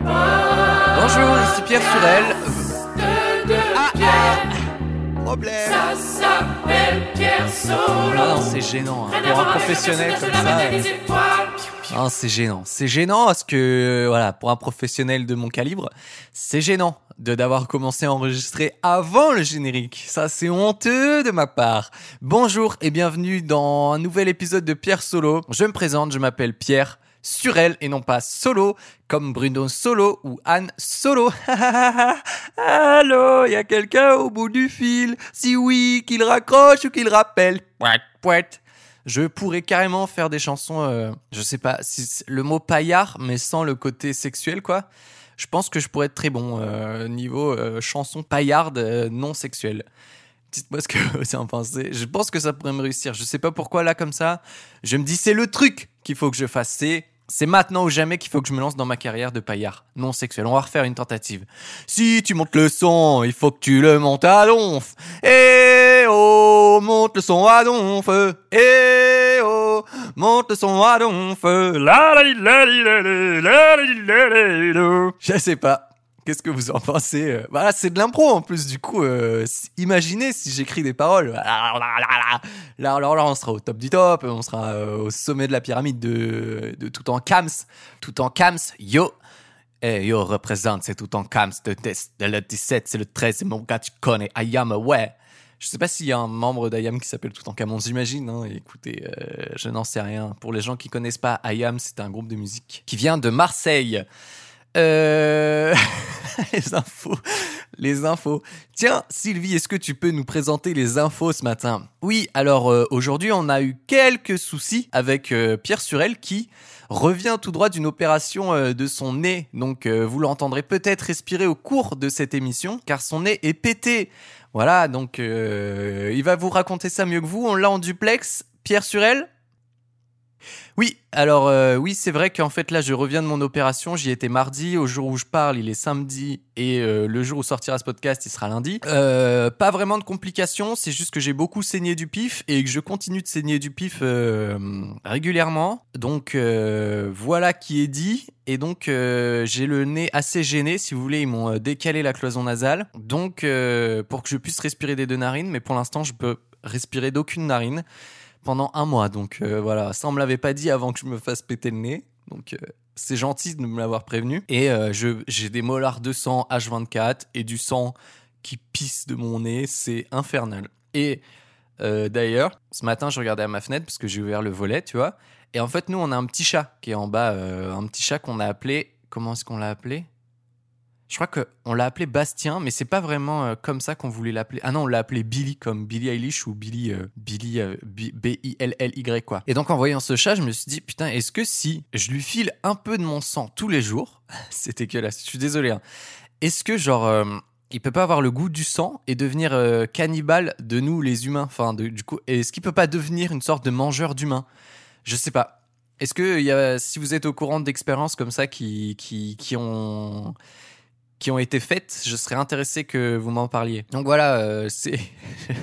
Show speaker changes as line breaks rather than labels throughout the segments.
Bonjour, ici Pierre Surel. Ah, ah, problème.
Ça s'appelle Pierre Solo.
Ah non, c'est gênant. hein. Pour un professionnel comme ça. euh, Ah, c'est gênant. C'est gênant parce que, euh, voilà, pour un professionnel de mon calibre, c'est gênant de d'avoir commencé à enregistrer avant le générique. Ça, c'est honteux de ma part. Bonjour et bienvenue dans un nouvel épisode de Pierre Solo. Je me présente, je m'appelle Pierre Surel et non pas Solo, comme Bruno Solo ou Anne Solo. Allô, y a quelqu'un au bout du fil? Si oui, qu'il raccroche ou qu'il rappelle. Pouet, pouet je pourrais carrément faire des chansons, euh, je sais pas, si le mot paillard, mais sans le côté sexuel, quoi. Je pense que je pourrais être très bon euh, niveau euh, chanson paillarde euh, non sexuelle. Dites-moi ce que vous en pensez. Je pense que ça pourrait me réussir. Je sais pas pourquoi là comme ça. Je me dis c'est le truc qu'il faut que je fasse. C'est maintenant ou jamais qu'il faut que je me lance dans ma carrière de paillard non sexuel. On va refaire une tentative. Si tu montes le son, il faut que tu le montes à donf. Eh oh, monte le son à donf. Eh oh, monte le son à donf. La la la la la li, la li, la. Je sais pas. Qu'est-ce que vous en pensez euh? Voilà, c'est de l'impro en plus. Du coup, euh, imaginez si j'écris des paroles. Là, là, là, on sera au top du top. On sera euh, au sommet de la pyramide de, de tout en cams. Tout en cams, yo. Eh yo, représente, c'est tout en cams de, de le 17, c'est le 13, c'est mon gars, tu connais. Ayam, ouais. Je sais pas s'il y a un membre d'Ayam qui s'appelle Tout en Camon, j'imagine. Hein. Écoutez, je n'en sais rien. Pour les gens qui connaissent pas Ayam, c'est un groupe de musique qui vient de Marseille. Euh... les infos. Les infos. Tiens, Sylvie, est-ce que tu peux nous présenter les infos ce matin? Oui, alors euh, aujourd'hui, on a eu quelques soucis avec euh, Pierre Surel qui revient tout droit d'une opération de son nez. Donc, vous l'entendrez peut-être respirer au cours de cette émission, car son nez est pété. Voilà, donc il va vous raconter ça mieux que vous. On l'a en duplex. Pierre Surel oui, alors euh, oui, c'est vrai qu'en fait là, je reviens de mon opération. J'y étais mardi. Au jour où je parle, il est samedi et euh, le jour où sortira ce podcast, il sera lundi. Euh, pas vraiment de complications. C'est juste que j'ai beaucoup saigné du pif et que je continue de saigner du pif régulièrement. Donc voilà qui est dit. Et donc j'ai le nez assez gêné. Si vous voulez, ils m'ont décalé la cloison nasale. Donc pour que je puisse respirer des deux narines, mais pour l'instant, je peux respirer d'aucune narine pendant un mois. Donc euh, voilà, ça on me l'avait pas dit avant que je me fasse péter le nez. Donc euh, c'est gentil de me l'avoir prévenu. Et euh, j'ai des molars de sang H24 et du sang qui pisse de mon nez. C'est infernal. Et d'ailleurs, ce matin, je regardais à ma fenêtre parce que j'ai ouvert le volet, tu vois. Et en fait, nous, on a un petit chat qui est en bas. un petit chat qu'on a appelé. Comment est-ce qu'on l'a appelé? Je crois qu'on l'a appelé Bastien, mais c'est pas vraiment euh, comme ça qu'on voulait l'appeler. Ah non, on l'a appelé Billy, comme Billy Eilish ou Billy, euh, Billy euh, B-I-L-L-Y, quoi. Et donc, en voyant ce chat, je me suis dit, putain, est-ce que si je lui file un peu de mon sang tous les jours, c'est dégueulasse, je suis désolé, hein. est-ce que, genre, euh, il peut pas avoir le goût du sang et devenir cannibale de nous, les humains? Enfin, du coup, est-ce qu'il peut pas devenir une sorte de mangeur d'humains? Je sais pas. Est-ce que si vous êtes au courant d'expériences comme ça qui, qui, qui ont qui ont été faites, je serais intéressé que vous m'en parliez. Donc voilà, euh, c'est,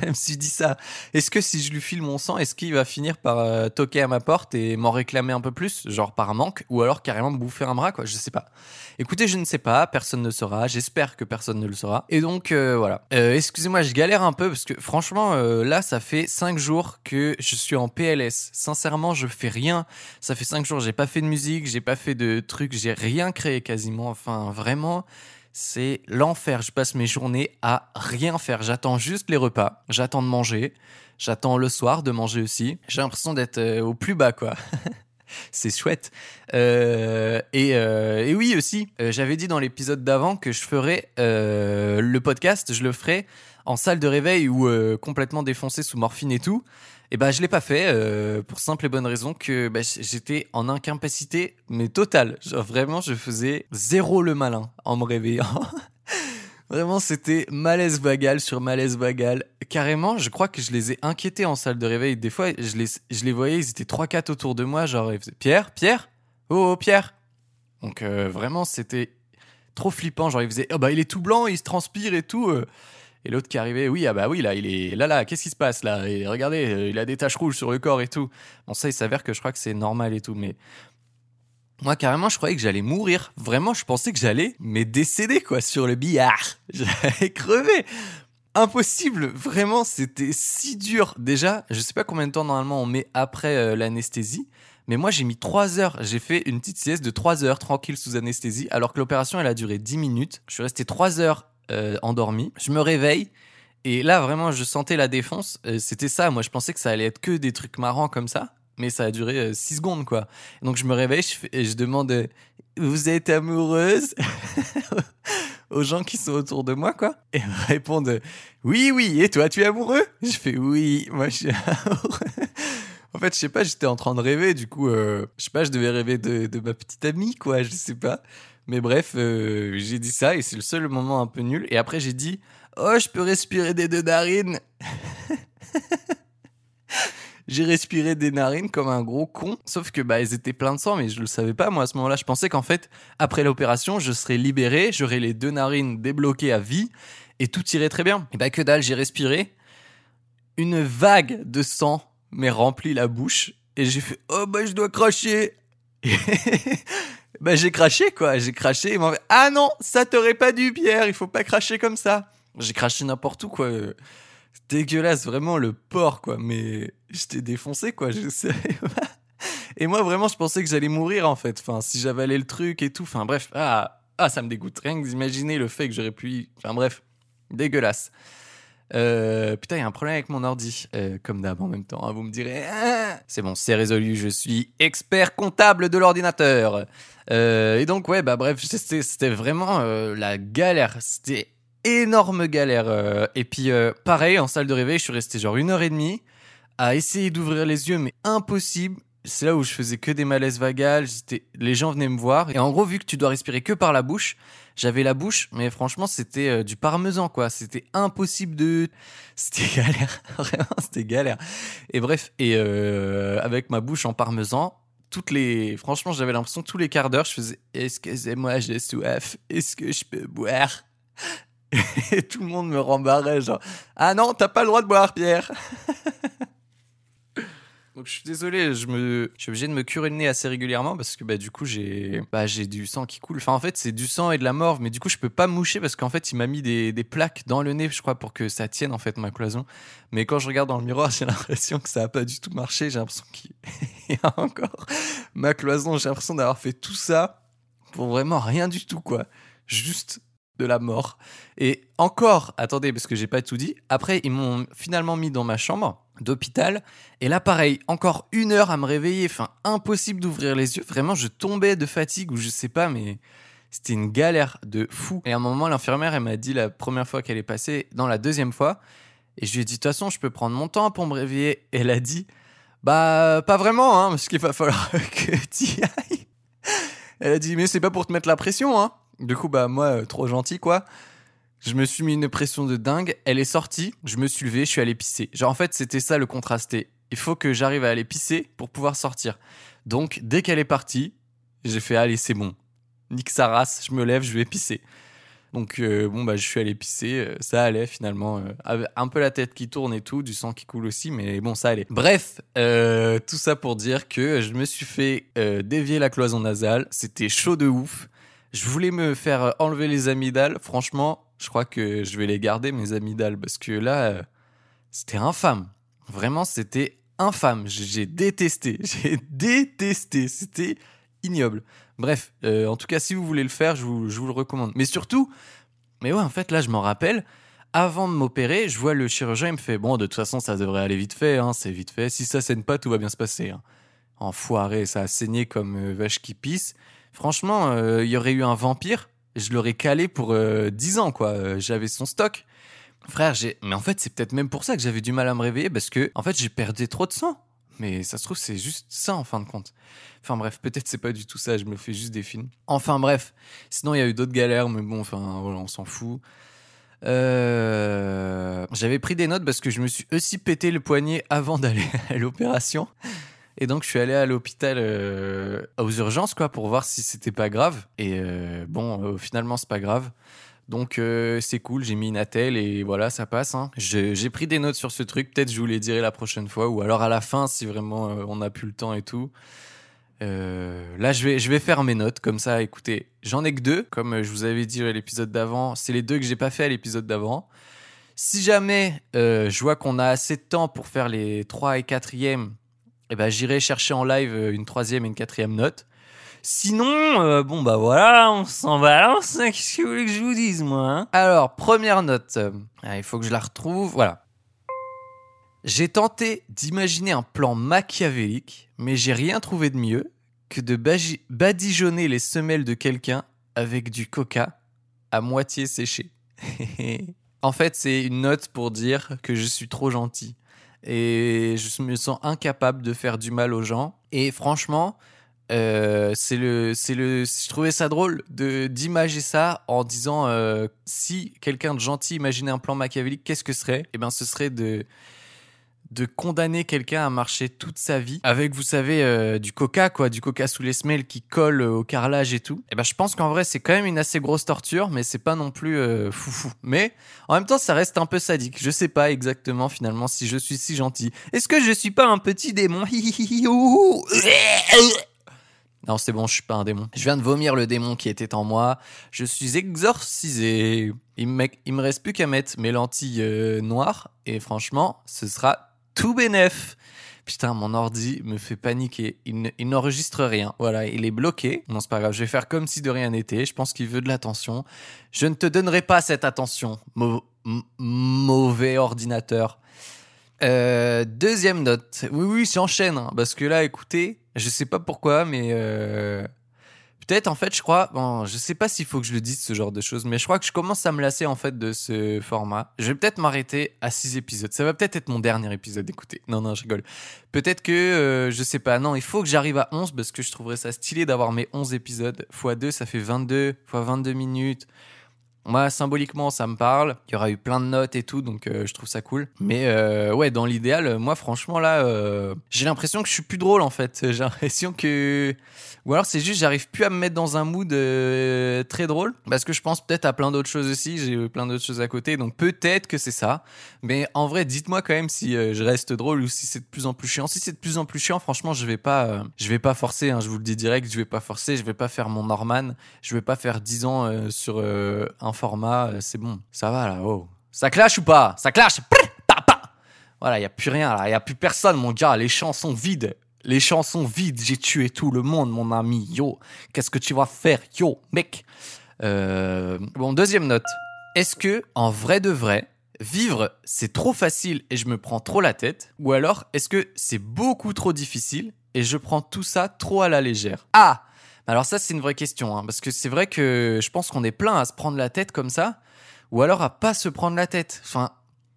je me suis dit ça. Est-ce que si je lui file mon sang, est-ce qu'il va finir par euh, toquer à ma porte et m'en réclamer un peu plus, genre par manque, ou alors carrément me bouffer un bras, quoi? Je sais pas. Écoutez, je ne sais pas, personne ne saura. J'espère que personne ne le saura. Et donc euh, voilà. Excusez-moi, je galère un peu parce que franchement, là, ça fait 5 jours que je suis en PLS. Sincèrement, je fais rien. Ça fait 5 jours, j'ai pas fait de musique, j'ai pas fait de trucs, j'ai rien créé quasiment. Enfin, vraiment c'est l'enfer. Je passe mes journées à rien faire. J'attends juste les repas. J'attends de manger. J'attends le soir de manger aussi. J'ai l'impression d'être euh, au plus bas, quoi. c'est chouette. Euh, et, euh, et oui aussi, j'avais dit dans l'épisode d'avant que je ferais le podcast, je le ferais en salle de réveil ou complètement défoncé sous morphine et tout. Et ben je l'ai pas fait euh, pour simple et bonne raison que bah, j'étais en incapacité mais totale. Genre vraiment je faisais zéro le malin en me réveillant. Vraiment, c'était malaise vagal sur malaise vagal. Carrément, je crois que je les ai inquiétés en salle de réveil. Des fois, je les, je les voyais, ils étaient 3-4 autour de moi. Genre, ils faisaient Pierre, Pierre, oh, oh, Pierre. Donc, euh, vraiment, c'était trop flippant. Genre, ils faisaient, oh bah, il est tout blanc, il se transpire et tout. euh. Et l'autre qui arrivait, oui, ah bah oui, là, il est là, là, qu'est-ce qui se passe là? Regardez, euh, il a des taches rouges sur le corps et tout. Bon, ça, il s'avère que je crois que c'est normal et tout, mais Moi, carrément, je croyais que j'allais mourir. Vraiment, je pensais que j'allais mais décéder, quoi, sur le billard. J'allais crever. Impossible. Vraiment, c'était si dur. Déjà, je sais pas combien de temps normalement on met après euh, l'anesthésie. Mais moi, j'ai mis 3 heures. J'ai fait une petite sieste de 3 heures tranquille sous anesthésie, alors que l'opération, elle a duré 10 minutes. Je suis resté 3 heures euh, endormi. Je me réveille. Et là, vraiment, je sentais la défonce. Euh, C'était ça. Moi, je pensais que ça allait être que des trucs marrants comme ça. Mais ça a duré 6 secondes, quoi. Donc, je me réveille je et je demande euh, Vous êtes amoureuse aux gens qui sont autour de moi, quoi. Et me répondent Oui, oui. Et toi, tu es amoureux? Je fais Oui, moi, je suis amoureux. En fait, je sais pas, j'étais en train de rêver, du coup, euh, je sais pas, je devais rêver de, de ma petite amie, quoi, je sais pas. Mais bref, euh, j'ai dit ça et c'est le seul moment un peu nul. Et après, j'ai dit, oh, je peux respirer des deux narines. j'ai respiré des narines comme un gros con. Sauf que, bah, elles étaient pleines de sang, mais je le savais pas, moi, à ce moment-là. Je pensais qu'en fait, après l'opération, je serais libéré, j'aurais les deux narines débloquées à vie et tout irait très bien. Et bah, que dalle, j'ai respiré. Une vague de sang m'est rempli la bouche et j'ai fait oh bah je dois cracher bah j'ai craché quoi. J'ai craché ah non ça t'aurait pas dû Pierre il faut pas cracher comme ça j'ai craché n'importe où quoi. Dégueulasse vraiment le porc quoi. Mais j'étais défoncé quoi. Je sais et moi vraiment je pensais que j'allais mourir en fait. Enfin si j'avalais le truc et tout. Enfin bref. Ah ah ça me dégoûte. Rien que d'imaginer le fait que j'aurais pu enfin bref. Dégueulasse euh, putain, il y a un problème avec mon ordi, euh, comme d'hab en même temps. hein, vous me direz, Ah c'est bon, c'est résolu. Je suis expert comptable de l'ordinateur. Euh, et donc ouais, bah bref, c'était vraiment la galère. C'était énorme galère. et puis pareil, en salle de réveil, je suis resté genre une heure et demie à essayer d'ouvrir les yeux, mais impossible. C'est là où je faisais que des malaises vagales. Les gens venaient me voir. Et en gros, vu que tu dois respirer que par la bouche, j'avais la bouche, mais franchement, c'était euh, du parmesan, quoi. C'était impossible de. C'était galère. Vraiment, c'était galère. Et bref, et euh, avec ma bouche en parmesan, toutes les. Franchement, j'avais l'impression tous les quarts d'heure, je faisais Excusez-moi, j'ai soif? Est-ce que je peux boire? Et tout le monde me rembarrait, genre Ah non, t'as pas le droit de boire, Pierre donc je suis désolé, je me, suis obligé de me curer le nez assez régulièrement parce que bah du coup j'ai, bah j'ai du sang qui coule. Enfin en fait c'est du sang et de la morve, mais du coup je peux pas moucher parce qu'en fait il m'a mis des, des plaques dans le nez, je crois, pour que ça tienne en fait ma cloison. Mais quand je regarde dans le miroir, j'ai l'impression que ça a pas du tout marché. J'ai l'impression qu'il y a encore ma cloison. J'ai l'impression d'avoir fait tout ça pour vraiment rien du tout quoi, juste de la mort. Et encore, attendez parce que j'ai pas tout dit. Après ils m'ont finalement mis dans ma chambre d'hôpital. Et là, pareil, encore une heure à me réveiller. Enfin, impossible d'ouvrir les yeux. Vraiment, je tombais de fatigue ou je sais pas, mais c'était une galère de fou. Et à un moment, l'infirmière, elle m'a dit la première fois qu'elle est passée, dans la deuxième fois. Et je lui ai dit, de toute façon, je peux prendre mon temps pour me réveiller. Elle a dit, bah, pas vraiment, hein, parce qu'il va falloir que tu ailles. Elle a dit, mais c'est pas pour te mettre la pression, hein. Du coup, bah, moi, euh, trop gentil, quoi. Je me suis mis une pression de dingue. Elle est sortie. Je me suis levé. Je suis allé pisser. Genre, en fait, c'était ça le contrasté. Il faut que j'arrive à aller pisser pour pouvoir sortir. Donc, dès qu'elle est partie, j'ai fait allez, c'est bon. Nique sa race. Je me lève, je vais pisser. Donc, euh, bon, bah, je suis allé pisser. euh, Ça allait finalement. euh, un peu la tête qui tourne et tout, du sang qui coule aussi, mais bon, ça allait. Bref, tout ça pour dire que je me suis fait dévier la cloison nasale. C'était chaud de ouf. Je voulais me faire enlever les amygdales. Franchement, je crois que je vais les garder, mes amygdales, parce que là, euh, c'était infâme. Vraiment, c'était infâme. J'ai détesté. J'ai détesté. C'était ignoble. Bref, euh, en tout cas, si vous voulez le faire, je vous, le recommande. Mais surtout, mais ouais, en fait, là, je m'en rappelle. Avant de m'opérer, je vois le chirurgien, il me fait Bon, de toute façon, ça devrait aller vite fait, hein, c'est vite fait. Si ça saigne pas, tout va bien se passer. Hein. Enfoiré, ça a saigné comme euh, vache qui pisse. Franchement, il y aurait eu un vampire, je l'aurais calé pour euh, 10 ans, quoi. Euh, J'avais son stock. Frère, j'ai. Mais en fait, c'est peut-être même pour ça que j'avais du mal à me réveiller, parce que, en fait, j'ai perdu trop de sang. Mais ça se trouve, c'est juste ça en fin de compte. Enfin bref, peut-être c'est pas du tout ça, je me fais juste des films. Enfin bref, sinon il y a eu d'autres galères, mais bon, enfin voilà, on s'en fout. Euh, J'avais pris des notes parce que je me suis aussi pété le poignet avant d'aller à l'opération. Et donc je suis allé à l'hôpital euh, aux urgences quoi pour voir si c'était pas grave. Et euh, bon, euh, finalement c'est pas grave. Donc c'est cool, j'ai mis une attelle et voilà, ça passe. hein. J'ai pris des notes sur ce truc, peut-être je vous les dirai la prochaine fois ou alors à la fin si vraiment on n'a plus le temps et tout. Là, je vais, je vais faire mes notes comme ça. Écoutez, j'en ai que deux, comme je vous avais dit à l'épisode d'avant. C'est les deux que j'ai pas fait à l'épisode d'avant. Si jamais je vois qu'on a assez de temps pour faire les 3 et 4e, eh ben, j'irai chercher en live euh, une troisième et une quatrième note. Sinon, euh, bon bah voilà, on s'en balance. Qu'est-ce que vous voulez que je vous dise, moi hein? Alors, première note. Ah, il faut que je la retrouve. Voilà. J'ai tenté d'imaginer un plan machiavélique, mais j'ai rien trouvé de mieux que de badigeonner les semelles de quelqu'un avec du coca à moitié séché. en fait, c'est une note pour dire que je suis trop gentil et je me sens incapable de faire du mal aux gens. Et franchement, euh, c'est le, c'est le, je trouvais ça drôle de d'imager ça en disant euh, si quelqu'un de gentil imaginait un plan machiavélique, qu'est-ce que serait? Eh ben, ce serait de de condamner quelqu'un à marcher toute sa vie avec, vous savez, euh, du coca, quoi, du coca sous les semelles qui colle euh, au carrelage et tout. Et ben, je pense qu'en vrai, c'est quand même une assez grosse torture, mais c'est pas non plus euh, foufou. Mais en même temps, ça reste un peu sadique. Je sais pas exactement finalement si je suis si gentil. Est-ce que je suis pas un petit démon? Non, c'est bon, je suis pas un démon. Je viens de vomir le démon qui était en moi. Je suis exorcisé. Il me, il me reste plus qu'à mettre mes lentilles noires. Et franchement, ce sera tout bénef. Putain, mon ordi me fait paniquer. Il, ne- il n'enregistre rien. Voilà, il est bloqué. Non, c'est pas grave. Je vais faire comme si de rien n'était. Je pense qu'il veut de l'attention. Je ne te donnerai pas cette attention, mauvais ordinateur. Euh, deuxième note. Oui, oui, j'enchaîne. hein, parce que là, écoutez, je sais pas pourquoi, mais euh, peut-être en fait, je crois. Bon, je sais pas s'il faut que je le dise ce genre de choses, mais je crois que je commence à me lasser en fait de ce format. Je vais peut-être m'arrêter à six épisodes. Ça va peut-être être mon dernier épisode. Écoutez, non, non, je rigole. Peut-être que euh, je sais pas. Non, il faut que j'arrive à 11 parce que je trouverais ça stylé d'avoir mes 11 épisodes x 2, ça fait 22 x 22 minutes. Moi, symboliquement, ça me parle. Il y aura eu plein de notes et tout, donc euh, je trouve ça cool. Mais euh, ouais, dans l'idéal, euh, moi, franchement, là, j'ai l'impression que je suis plus drôle, en fait. J'ai l'impression que... Ou alors, c'est juste, j'arrive plus à me mettre dans un mood très drôle. Parce que je pense peut-être à plein d'autres choses aussi. J'ai plein d'autres choses à côté. Donc peut-être que c'est ça. Mais en vrai, dites-moi quand même si je reste drôle ou si c'est de plus en plus chiant. Si c'est de plus en plus chiant, franchement, je vais pas, je vais pas forcer. hein, je vous le dis direct, je vais pas forcer. Je vais pas faire mon Norman. Je vais pas faire 10 ans sur euh, format. euh, c'est bon, ça va là. Oh, ça clash ou pas? Ça clash? Voilà, il y a plus rien là. Il y a plus personne, mon gars. Les champs sont vides. Les champs sont vides. J'ai tué tout le monde, mon ami. Yo, qu'est-ce que tu vas faire, yo, mec Euh, Bon, deuxième note. Est-ce que, en vrai de vrai, vivre c'est trop facile et je me prends trop la tête? Ou alors est-ce que c'est beaucoup trop difficile et je prends tout ça trop à la légère? Ah Alors ça c'est une vraie question, hein, parce que c'est vrai que je pense qu'on est plein à se prendre la tête comme ça, ou alors à pas se prendre la tête. Enfin,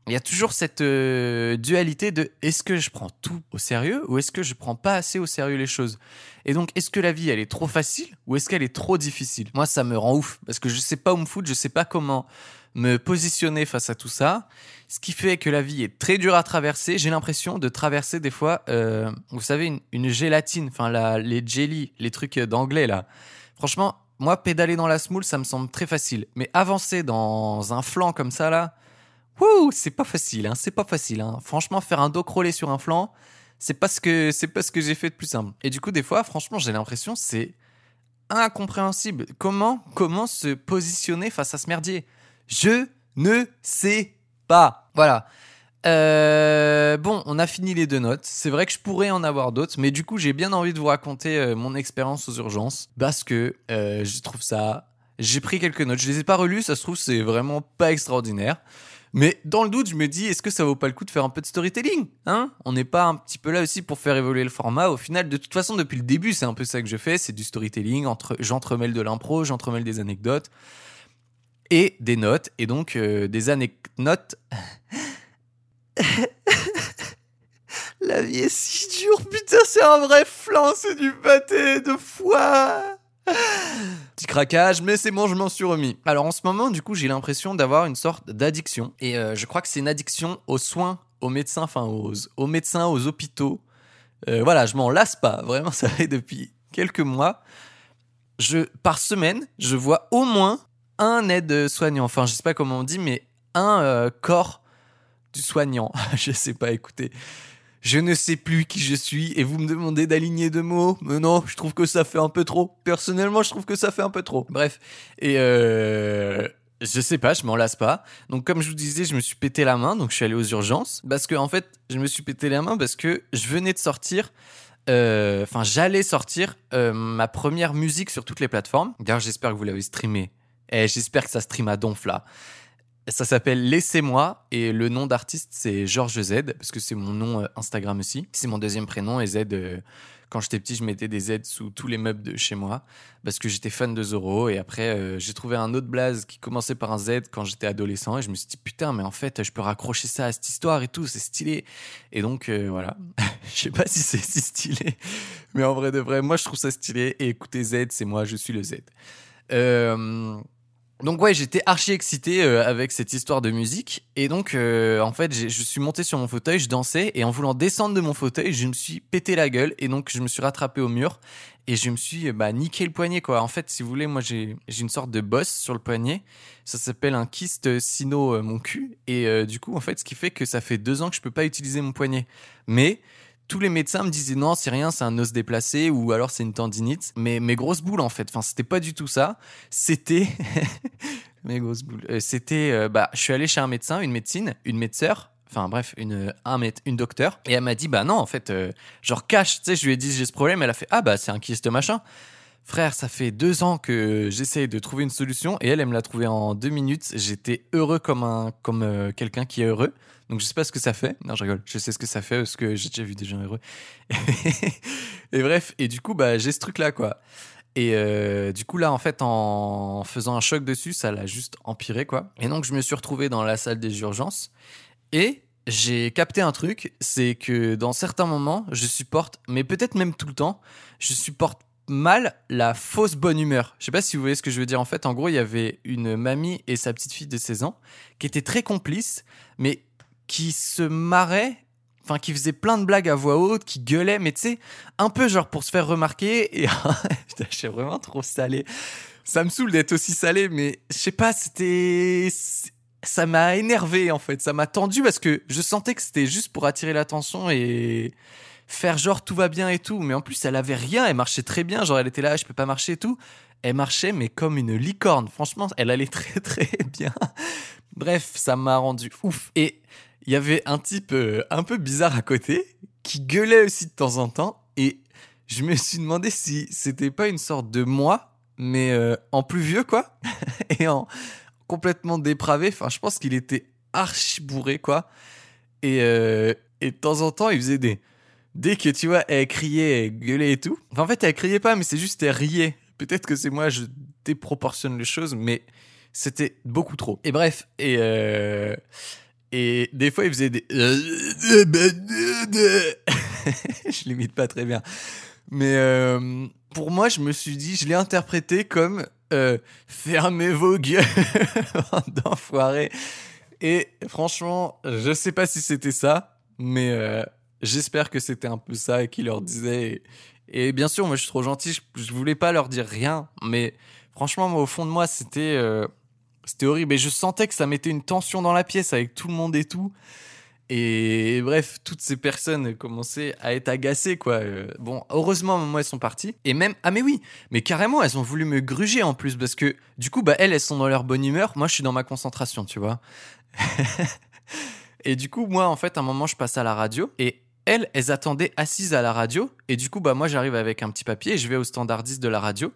il y a toujours cette euh, dualité de est-ce que je prends tout au sérieux ou est-ce que je prends pas assez au sérieux les choses? Et donc, est-ce que la vie elle est trop facile ou est-ce qu'elle est trop difficile? Moi, ça me rend ouf parce que je sais pas où me foutre, je sais pas comment me positionner face à tout ça. Ce qui fait que la vie est très dure à traverser. J'ai l'impression de traverser des fois, euh, vous savez, une, une gélatine, enfin les jelly, les trucs d'anglais là. Franchement, moi, pédaler dans la smoule, ça me semble très facile. Mais avancer dans un flanc comme ça là, wouh, c'est pas facile, hein, c'est pas facile. Hein. Franchement, faire un dos crawlé sur un flanc, c'est pas ce que c'est pas ce que j'ai fait de plus simple. Et du coup, des fois, franchement, j'ai l'impression c'est incompréhensible. Comment comment se positionner face à ce merdier? Je ne sais pas. Voilà. Euh, bon, on a fini les deux notes. C'est vrai que je pourrais en avoir d'autres, mais du coup, j'ai bien envie de vous raconter euh, mon expérience aux urgences parce que euh, je trouve ça. J'ai pris quelques notes. Je les ai pas relues. Ça se trouve, c'est vraiment pas extraordinaire. Mais dans le doute, je me dis, est-ce que ça vaut pas le coup de faire un peu de storytelling Hein? On n'est pas un petit peu là aussi pour faire évoluer le format. Au final, de toute façon, depuis le début, c'est un peu ça que je fais. C'est du storytelling. Entre, j'entremêle de l'impro, j'entremêle des anecdotes et des notes. Et donc, euh, des anecdotes. La vie est si dure, putain, c'est un vrai flan, c'est du pâté de foie. Petit craquage, mais c'est bon, je m'en suis remis. Alors en ce moment, du coup, j'ai l'impression d'avoir une sorte d'addiction. Et euh, je crois que c'est une addiction aux soins, aux médecins, enfin aux, aux médecins, aux hôpitaux. Euh, voilà, je m'en lasse pas. Vraiment, ça fait depuis quelques mois. Je, par semaine, je vois au moins un aide-soignant. Enfin, je sais pas comment on dit, mais un euh, corps du soignant. je sais pas, écoutez. Je ne sais plus qui je suis et vous me demandez d'aligner deux mots. Mais non, je trouve que ça fait un peu trop. Personnellement, je trouve que ça fait un peu trop. Bref. Et euh, je sais pas, je m'en lasse pas. Donc comme je vous disais, je me suis pété la main, donc je suis allé aux urgences. Parce que en fait, je me suis pété la main parce que je venais de sortir. euh, Enfin, j'allais sortir ma première musique sur toutes les plateformes. D'ailleurs, j'espère que vous l'avez streamé. J'espère que ça stream à donf là. Ça s'appelle Laissez-moi et le nom d'artiste c'est Georges Z parce que c'est mon nom euh, Instagram aussi. C'est mon deuxième prénom et Z. euh, quand j'étais petit, je mettais des Z sous tous les meubles de chez moi parce que j'étais fan de Zoro. Et après, euh, j'ai trouvé un autre blaze qui commençait par un Z quand j'étais adolescent et je me suis dit putain, mais en fait, je peux raccrocher ça à cette histoire et tout, c'est stylé. Et donc voilà, je sais pas si c'est si stylé, mais en vrai de vrai, moi je trouve ça stylé. Et écoutez, Z, c'est moi, je suis le Z. Euh, donc ouais, j'étais archi excité euh, avec cette histoire de musique. Et donc euh, en fait, je suis monté sur mon fauteuil, je dansais. Et en voulant descendre de mon fauteuil, je me suis pété la gueule. Et donc je me suis rattrapé au mur. Et je me suis bah niqué le poignet quoi. En fait, si vous voulez, moi j'ai une sorte de bosse sur le poignet, ça s'appelle un kyste sino euh, mon cul. Et du coup en fait, ce qui fait que ça fait deux ans que je peux pas utiliser mon poignet. Mais tous les médecins me disaient non, c'est rien, c'est un os déplacé ou alors c'est une tendinite. Mais mes grosses boules en fait, enfin c'était pas du tout ça. C'était mes grosses boules. Euh, c'était euh, bah je suis allé chez un médecin, une médecine, une médeceur. Enfin bref, une un une docteur et elle m'a dit bah non en fait euh, genre cache, tu sais je lui ai dit j'ai ce problème, elle a fait ah bah c'est un kyste machin. Frère, ça fait deux ans que j'essaye de trouver une solution et elle, elle me l'a trouvé en deux minutes. J'étais heureux comme comme euh, quelqu'un qui est heureux. Donc je sais pas ce que ça fait. Non, je rigole. Je sais ce que ça fait parce que j'ai déjà vu des gens heureux. et bref, et du coup, bah j'ai ce truc là quoi. Et euh, du coup là, en fait, en faisant un choc dessus, ça l'a juste empiré quoi. Et donc je me suis retrouvé dans la salle des urgences et j'ai capté un truc, c'est que dans certains moments, je supporte, mais peut-être même tout le temps, je supporte mal la fausse bonne humeur. Je sais pas si vous voyez ce que je veux dire. En fait, en gros, il y avait une mamie et sa petite fille de 16 ans qui étaient très complices, mais qui se marraient, enfin, qui faisaient plein de blagues à voix haute, qui gueulaient, mais tu sais, un peu genre pour se faire remarquer. Et je suis vraiment trop salé. Ça me saoule d'être aussi salé, mais je sais pas, c'était. Ça m'a énervé en fait, ça m'a tendu parce que je sentais que c'était juste pour attirer l'attention et faire genre tout va bien et tout. Mais en plus, elle avait rien, elle marchait très bien. Genre, elle était là, je peux pas marcher et tout. Elle marchait, mais comme une licorne. Franchement, elle allait très très bien. Bref, ça m'a rendu ouf. Et il y avait un type euh, un peu bizarre à côté qui gueulait aussi de temps en temps. Et je me suis demandé si c'était pas une sorte de moi, mais euh, en plus vieux, quoi. et en complètement dépravé. Enfin, je pense qu'il était archi bourré, quoi. Et, euh, et de temps en temps, il faisait des dès que tu vois, elle criait, elle gueulait et tout. Enfin, en fait, elle criait pas, mais c'est juste elle riait. Peut-être que c'est moi, je déproportionne les choses, mais c'était beaucoup trop. Et bref, et euh, et des fois, il faisait des. je l'imite pas très bien, mais euh, pour moi, je me suis dit, je l'ai interprété comme euh, fermez vos gueules, d'enfoirés. Et franchement, je sais pas si c'était ça, mais euh, j'espère que c'était un peu ça qu'il leur disait. Et, bien sûr, moi je suis trop gentil, je, je voulais pas leur dire rien, mais franchement, moi au fond de moi, c'était euh, horrible. Et je sentais que ça mettait une tension dans la pièce avec tout le monde et tout. Et bref, toutes ces personnes commençaient à être agacées, quoi. Euh, bon, heureusement, moi, elles sont parties. Et même, ah, mais oui, mais carrément, elles ont voulu me gruger en plus, parce que du coup, bah, elles, elles sont dans leur bonne humeur. Moi, je suis dans ma concentration, tu vois. et du coup, moi, en fait, à un moment, je passe à la radio et elles, elles attendaient assises à la radio. Et du coup, bah, moi, j'arrive avec un petit papier et je vais au standardiste de la radio.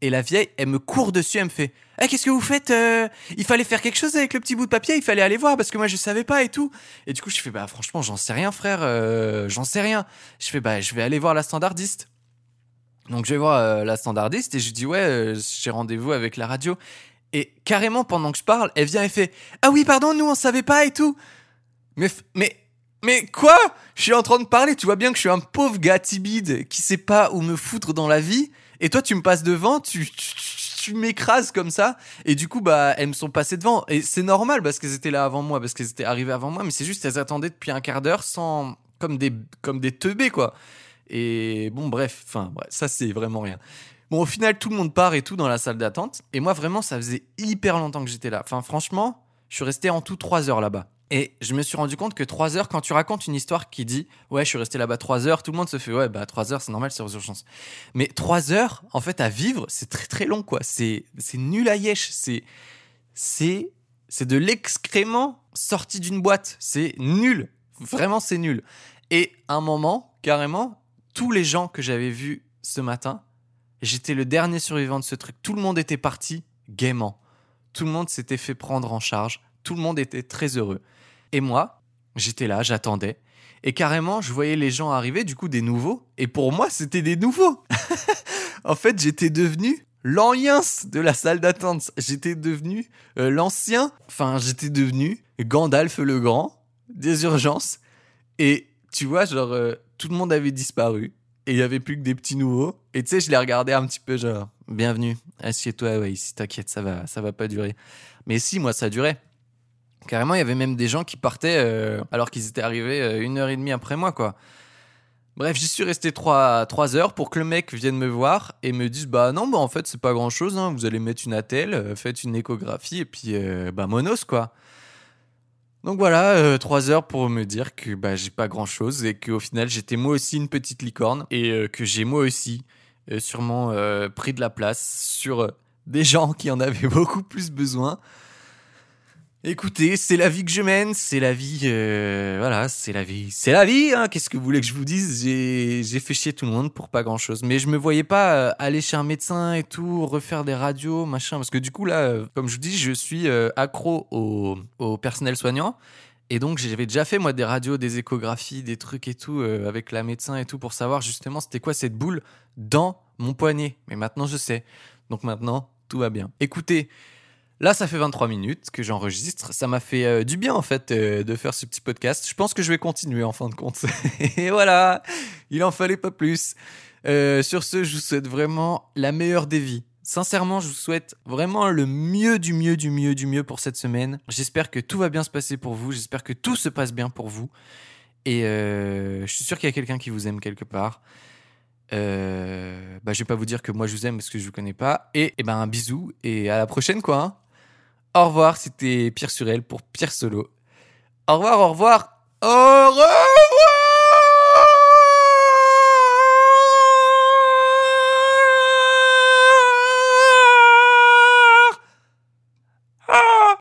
Et la vieille, elle me court dessus, elle me fait Eh, qu'est-ce que vous faites Euh, Il fallait faire quelque chose avec le petit bout de papier, il fallait aller voir parce que moi je savais pas et tout. Et du coup, je fais Bah, franchement, j'en sais rien, frère, euh, j'en sais rien. Je fais Bah, je vais aller voir la standardiste. Donc, je vais voir euh, la standardiste et je dis Ouais, j'ai rendez-vous avec la radio. Et carrément, pendant que je parle, elle vient et fait Ah oui, pardon, nous on savait pas et tout. Mais, mais, mais quoi? Je suis en train de parler, tu vois bien que je suis un pauvre gars timide qui sait pas où me foutre dans la vie. Et toi, tu me passes devant, tu, tu, tu m'écrases comme ça. Et du coup, bah, elles me sont passées devant. Et c'est normal parce qu'elles étaient là avant moi, parce qu'elles étaient arrivées avant moi. Mais c'est juste, elles attendaient depuis un quart d'heure sans, comme des, comme des teubés, quoi. Et bon, bref, enfin, bref, ça, c'est vraiment rien. Bon, au final, tout le monde part et tout dans la salle d'attente. Et moi, vraiment, ça faisait hyper longtemps que j'étais là. Enfin, franchement, je suis resté en tout trois heures là-bas. Et je me suis rendu compte que 3 heures, quand tu racontes une histoire qui dit Ouais, je suis resté là-bas 3 heures, tout le monde se fait Ouais, bah 3 heures, c'est normal, c'est aux urgences. Mais 3 heures, en fait, à vivre, c'est très très long, quoi. C'est nul à yesh. C'est c'est c'est de l'excrément sorti d'une boîte. C'est nul. Vraiment, c'est nul. Et à un moment, carrément, tous les gens que j'avais vus ce matin, j'étais le dernier survivant de ce truc. Tout le monde était parti gaiement. Tout le monde s'était fait prendre en charge. Tout le monde était très heureux. Et moi, j'étais là, j'attendais. Et carrément, je voyais les gens arriver, du coup, des nouveaux. Et pour moi, c'était des nouveaux. en fait, j'étais devenu l'ancien de la salle d'attente. J'étais devenu euh, l'ancien. Enfin, j'étais devenu Gandalf le Grand des urgences. Et tu vois, genre, euh, tout le monde avait disparu. Et il y avait plus que des petits nouveaux. Et tu sais, je les regardais un petit peu, genre, bienvenue, assieds-toi, ouais, ici, t'inquiète, ça va, ça va pas durer. Mais si, moi, ça durait. Carrément, il y avait même des gens qui partaient euh, alors qu'ils étaient arrivés euh, une heure et demie après moi, quoi. Bref, j'y suis resté trois, trois heures pour que le mec vienne me voir et me dise Bah non, bah en fait, c'est pas grand chose, hein. vous allez mettre une attelle, euh, faites une échographie et puis, euh, bah monos, quoi. Donc voilà, trois heures pour me dire que bah, j'ai pas grand chose et qu'au final, j'étais moi aussi une petite licorne et que j'ai moi aussi sûrement pris de la place sur des gens qui en avaient beaucoup plus besoin. Écoutez, c'est la vie que je mène, c'est la vie, euh, voilà, c'est la vie, c'est la vie. Hein, Qu'est-ce que vous voulez que je vous dise? J'ai, fait chier tout le monde pour pas grand-chose, mais je me voyais pas euh, aller chez un médecin et tout, refaire des radios, machin, parce que du coup là, euh, comme je vous dis, je suis accro au, au personnel soignant. Et donc j'avais déjà fait moi des radios, des échographies, des trucs et tout avec la médecin et tout pour savoir justement c'était quoi cette boule dans mon poignet. Mais maintenant je sais. Donc maintenant tout va bien. Écoutez, là ça fait 23 minutes que j'enregistre. Ça m'a fait euh, du bien en fait euh, de faire ce petit podcast. Je pense que je vais continuer en fin de compte. et voilà, il en fallait pas plus. Euh, sur ce, je vous souhaite vraiment la meilleure des vies. Sincèrement, je vous souhaite vraiment le mieux du mieux du mieux du mieux pour cette semaine. J'espère que tout va bien se passer pour vous. J'espère que tout se passe bien pour vous. Et je suis sûr qu'il y a quelqu'un qui vous aime quelque part. Euh, bah, je vais pas vous dire que moi je vous aime parce que je vous connais pas. Et, et ben un bisou et à la prochaine quoi. Au revoir, c'était Pierre Surel pour Pierre Solo. Au revoir, au revoir. Au revoir